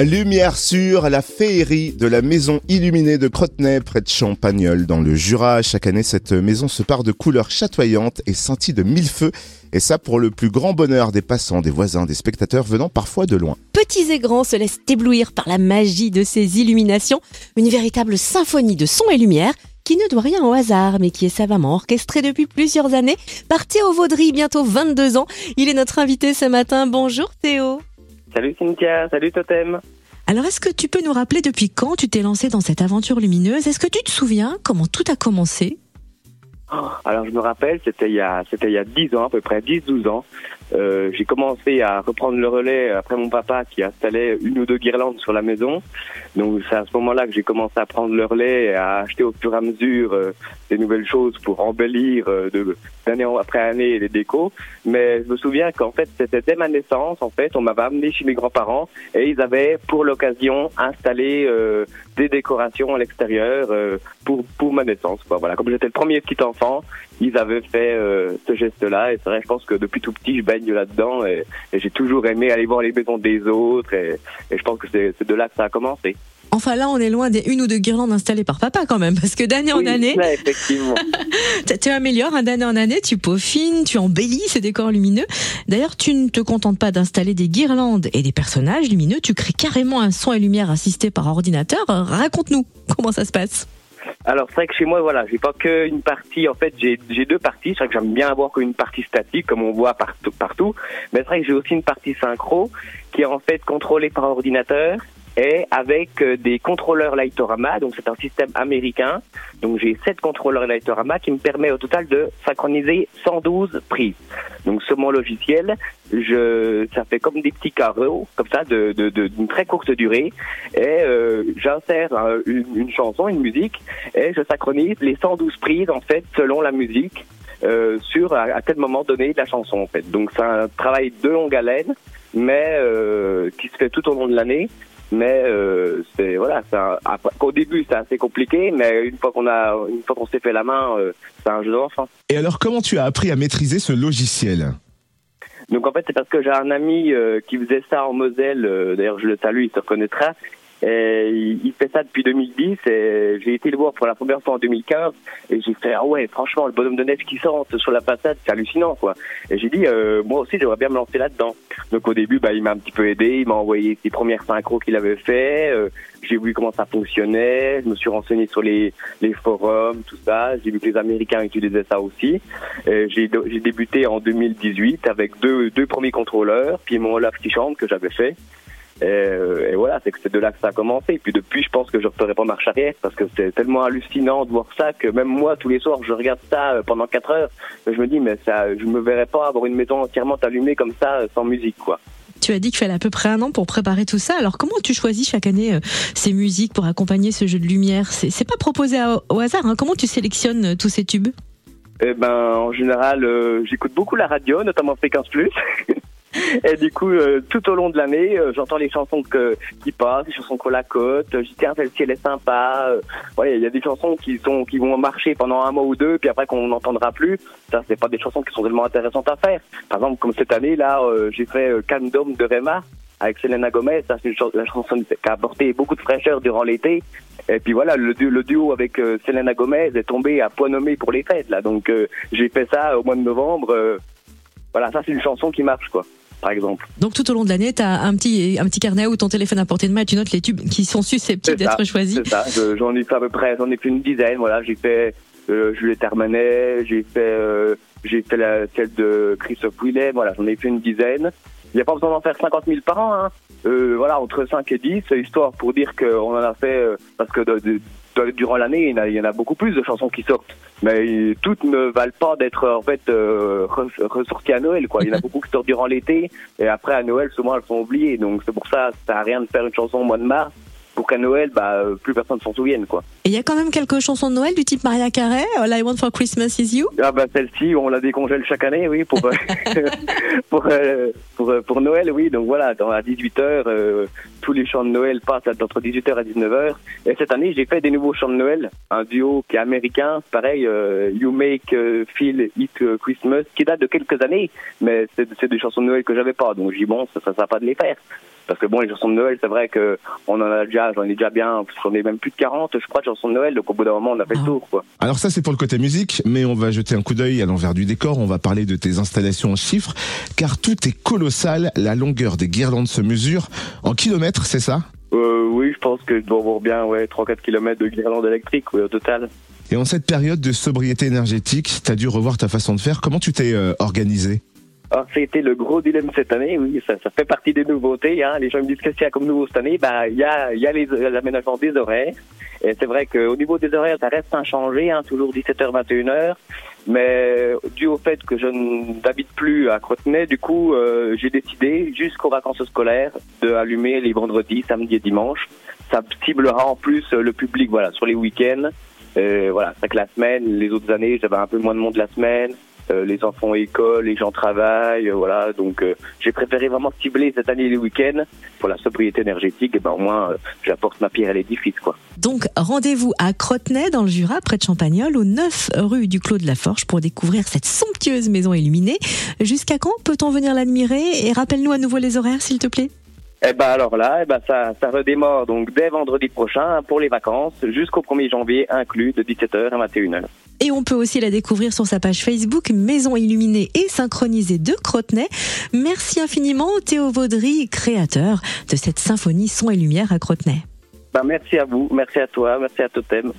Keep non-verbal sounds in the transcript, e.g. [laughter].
Lumière sur la féerie de la maison illuminée de Crotenay près de Champagnol dans le Jura. Chaque année, cette maison se part de couleurs chatoyantes et scintille de mille feux. Et ça pour le plus grand bonheur des passants, des voisins, des spectateurs venant parfois de loin. Petits et grands se laissent éblouir par la magie de ces illuminations. Une véritable symphonie de son et lumière qui ne doit rien au hasard, mais qui est savamment orchestrée depuis plusieurs années. Par Théo Vaudry, bientôt 22 ans. Il est notre invité ce matin. Bonjour Théo. Salut Cynthia, salut Totem. Alors, est-ce que tu peux nous rappeler depuis quand tu t'es lancé dans cette aventure lumineuse? Est-ce que tu te souviens comment tout a commencé? Oh, Alors, je me rappelle, c'était il y a, c'était il y a 10 ans, à peu près 10-12 ans. Euh, j'ai commencé à reprendre le relais après mon papa qui installait une ou deux guirlandes sur la maison. Donc c'est à ce moment-là que j'ai commencé à prendre le relais et à acheter au fur et à mesure euh, des nouvelles choses pour embellir euh, d'année après année les décos. Mais je me souviens qu'en fait c'était dès ma naissance en fait on m'avait amené chez mes grands-parents et ils avaient pour l'occasion installé euh, des décorations à l'extérieur pour pour ma naissance. Voilà comme j'étais le premier petit enfant, ils avaient fait ce geste-là et c'est vrai je pense que depuis tout petit je là-dedans et, j'ai toujours aimé aller voir les maisons des autres et, je pense que c'est de là que ça a commencé. Enfin là, on est loin des une ou deux guirlandes installées par papa quand même, parce que d'année en année, effectivement, [laughs] tu améliores hein, d'année en année, tu peaufines, tu embellis ces décors lumineux. D'ailleurs, tu ne te contentes pas d'installer des guirlandes et des personnages lumineux, tu crées carrément un son et lumière assisté par ordinateur. Raconte-nous comment ça se passe. Alors c'est vrai que chez moi, voilà, j'ai pas qu'une partie. En fait, j'ai deux parties. C'est vrai que j'aime bien avoir qu'une partie statique, comme on voit partout, partout. Mais c'est vrai que j'ai aussi une partie synchro qui est en fait contrôlée par ordinateur et avec euh, des contrôleurs Lightorama. Donc c'est un système américain. Donc j'ai sept contrôleurs Lightorama qui me permet au total de synchroniser 112 prises. Donc sur mon logiciel, je, ça fait comme des petits carreaux, comme ça, de, de, d'une très courte durée. Et euh, j'insère euh, une, chanson, une musique, et je synchronise les 112 prises en fait selon la musique. Euh, sur à, à, quel moment donné de la chanson en fait. Donc c'est un travail de longue haleine, mais euh, qui se fait tout au long de l'année mais euh, c'est voilà, au début c'est assez compliqué, mais une fois qu'on a, une fois qu'on s'est fait la main, euh, c'est un jeu d'enfant. Et alors, comment tu as appris à maîtriser ce logiciel? Donc en fait, c'est parce que j'ai un ami euh, qui faisait ça en Moselle. Euh, d'ailleurs, je le salue, il se reconnaîtra. Et il fait ça depuis 2010 et j'ai été le voir pour la première fois en 2015 et j'ai fait ah ouais franchement le bonhomme de neige qui sort sur la façade c'est hallucinant quoi. Et j'ai dit euh, moi aussi j'aimerais bien me lancer là-dedans. Donc au début bah il m'a un petit peu aidé il m'a envoyé ses premières synchros qu'il avait fait euh, j'ai vu comment ça fonctionnait je me suis renseigné sur les, les forums tout ça j'ai vu que les Américains utilisaient ça aussi. J'ai j'ai débuté en 2018 avec deux deux premiers contrôleurs puis mon Olaf qui chante que j'avais fait et, voilà, c'est que c'est de là que ça a commencé. Et puis depuis, je pense que je ne referai pas marche arrière parce que c'est tellement hallucinant de voir ça que même moi, tous les soirs, je regarde ça euh, pendant 4 heures. Je me dis, mais ça, je me verrais pas avoir une maison entièrement allumée comme ça, euh, sans musique, quoi. Tu as dit qu'il fallait à peu près un an pour préparer tout ça. Alors comment tu choisis chaque année euh, ces musiques pour accompagner ce jeu de lumière? C'est pas proposé au hasard. Hein. Comment tu sélectionnes tous ces tubes? Eh ben, en général, j'écoute beaucoup la radio, notamment Fréquence Plus. [laughs] Et du coup, euh, tout au long de l'année, euh, j'entends les chansons que, qui passent, les chansons qu'on la. Je dis tiens, celle-ci elle est sympa. Euh, il y a des chansons qui sont qui vont marcher pendant un mois ou deux, puis après qu'on n'entendra plus. Ça, c'est pas des chansons qui sont tellement intéressantes à faire. Par exemple, comme cette année là, j'ai fait Candom de Rema avec Selena Gomez. Ça, c'est la chanson qui a apporté beaucoup de fraîcheur durant l'été. Et puis voilà, le, le duo avec Selena Gomez est tombé à point nommé pour les fêtes là. Donc j'ai fait ça au mois de novembre. voilà, ça c'est une chanson qui marche quoi par exemple. Donc tout au long de l'année, tu as un petit, un petit carnet ou ton téléphone à portée de main et tu notes les tubes qui sont susceptibles d'être choisis. C'est ça, j'en ai fait à peu près, j'en ai fait une dizaine, voilà, j'ai fait euh, Juliette Armanet, j'ai fait, euh, j'ai fait la, celle de Christophe Willem, voilà, j'en ai fait une dizaine. Il n'y a pas besoin d'en faire 50 000 par an, hein. Euh, voilà, entre 5 et 10, histoire pour dire qu'on en a fait, euh, parce que de, durant l'année, il, y en a beaucoup plus de chansons qui sortent. Mais toutes ne valent pas d'être en fait euh, ressorties à Noël. Quoi. Il y en a [laughs] beaucoup qui sortent durant l'été et après à Noël, souvent elles sont oubliées. Donc c'est pour ça, ça n'a rien de faire une chanson au mois de mars pour qu'à Noël, bah, plus personne s'en souvienne, quoi. Et il y a quand même quelques chansons de Noël du type Maria Carey, All I Want for Christmas Is You. Ah bah celle-ci, on la décongèle chaque année, oui, pour [laughs] pour, euh, pour, pour Noël, oui. Donc voilà, dans à 18 h euh, tous les chants de Noël passent entre 18h et 19h. Et cette année, j'ai fait des nouveaux chants de Noël, un duo qui est américain, pareil, euh, You Make Feel It Christmas, qui date de quelques années, mais c'est des chansons de Noël que j'avais pas. Donc j'ai bon, ça, ça, ça pas de les faire. Parce que bon, les chansons de Noël, c'est vrai que on en a déjà, j'en ai déjà bien, j'en ai même plus de 40, je crois, de chansons de Noël. Donc au bout d'un moment, on a fait le Ah. tour, quoi. Alors ça c'est pour le côté musique, mais on va jeter un coup d'œil à l'envers du décor, on va parler de tes installations en chiffres, car tout est colossal, la longueur des guirlandes se mesure en kilomètres, c'est ça? Euh, oui, je pense que je dois avoir bien, ouais, 3-4 km de guirlande électrique, oui, au total. Et en cette période de sobriété énergétique, t'as dû revoir ta façon de faire, comment tu t'es euh, organisé? Alors, c'était le gros dilemme cette année, oui, ça, ça fait partie des nouveautés. Hein. Les gens me disent qu'est-ce qu'il y a comme nouveau cette année. Bah, il y a, y a les- l'aménagement des horaires. Et c'est vrai qu'au niveau des horaires, ça reste inchangé, hein, toujours 17h, 21h. Mais dû au fait que je n'habite plus à Crotenay, du coup, euh, j'ai décidé, jusqu'aux vacances scolaires, de allumer les vendredis, samedis et dimanches. Ça ciblera en plus euh, le public, voilà, sur les week-ends. Euh, voilà, c'est que la semaine, les autres années, j'avais un peu moins de monde la semaine. Euh, les enfants école, les gens travaillent, euh, voilà. Donc, euh, j'ai préféré vraiment cibler cette année les week-ends pour la sobriété énergétique. Et ben au moins, j'apporte ma pierre à l'édifice, quoi. Donc rendez-vous à Crotenay dans le Jura, près de Champagnol, au 9 rue du Clos de la Forge pour découvrir cette somptueuse maison illuminée. Jusqu'à quand peut-on venir l'admirer? Et rappelle-nous à nouveau les horaires, s'il te plaît. Eh ben alors là, eh ben ça, ça redémarre donc dès vendredi prochain pour les vacances jusqu'au 1er janvier inclus de 17h à 21h. Et on peut aussi la découvrir sur sa page Facebook Maison illuminée et synchronisée de Crotenay. Merci infiniment Théo Vaudry, créateur de cette symphonie son et lumière à Crotenay. Ben merci à vous, merci à toi, merci à Totem.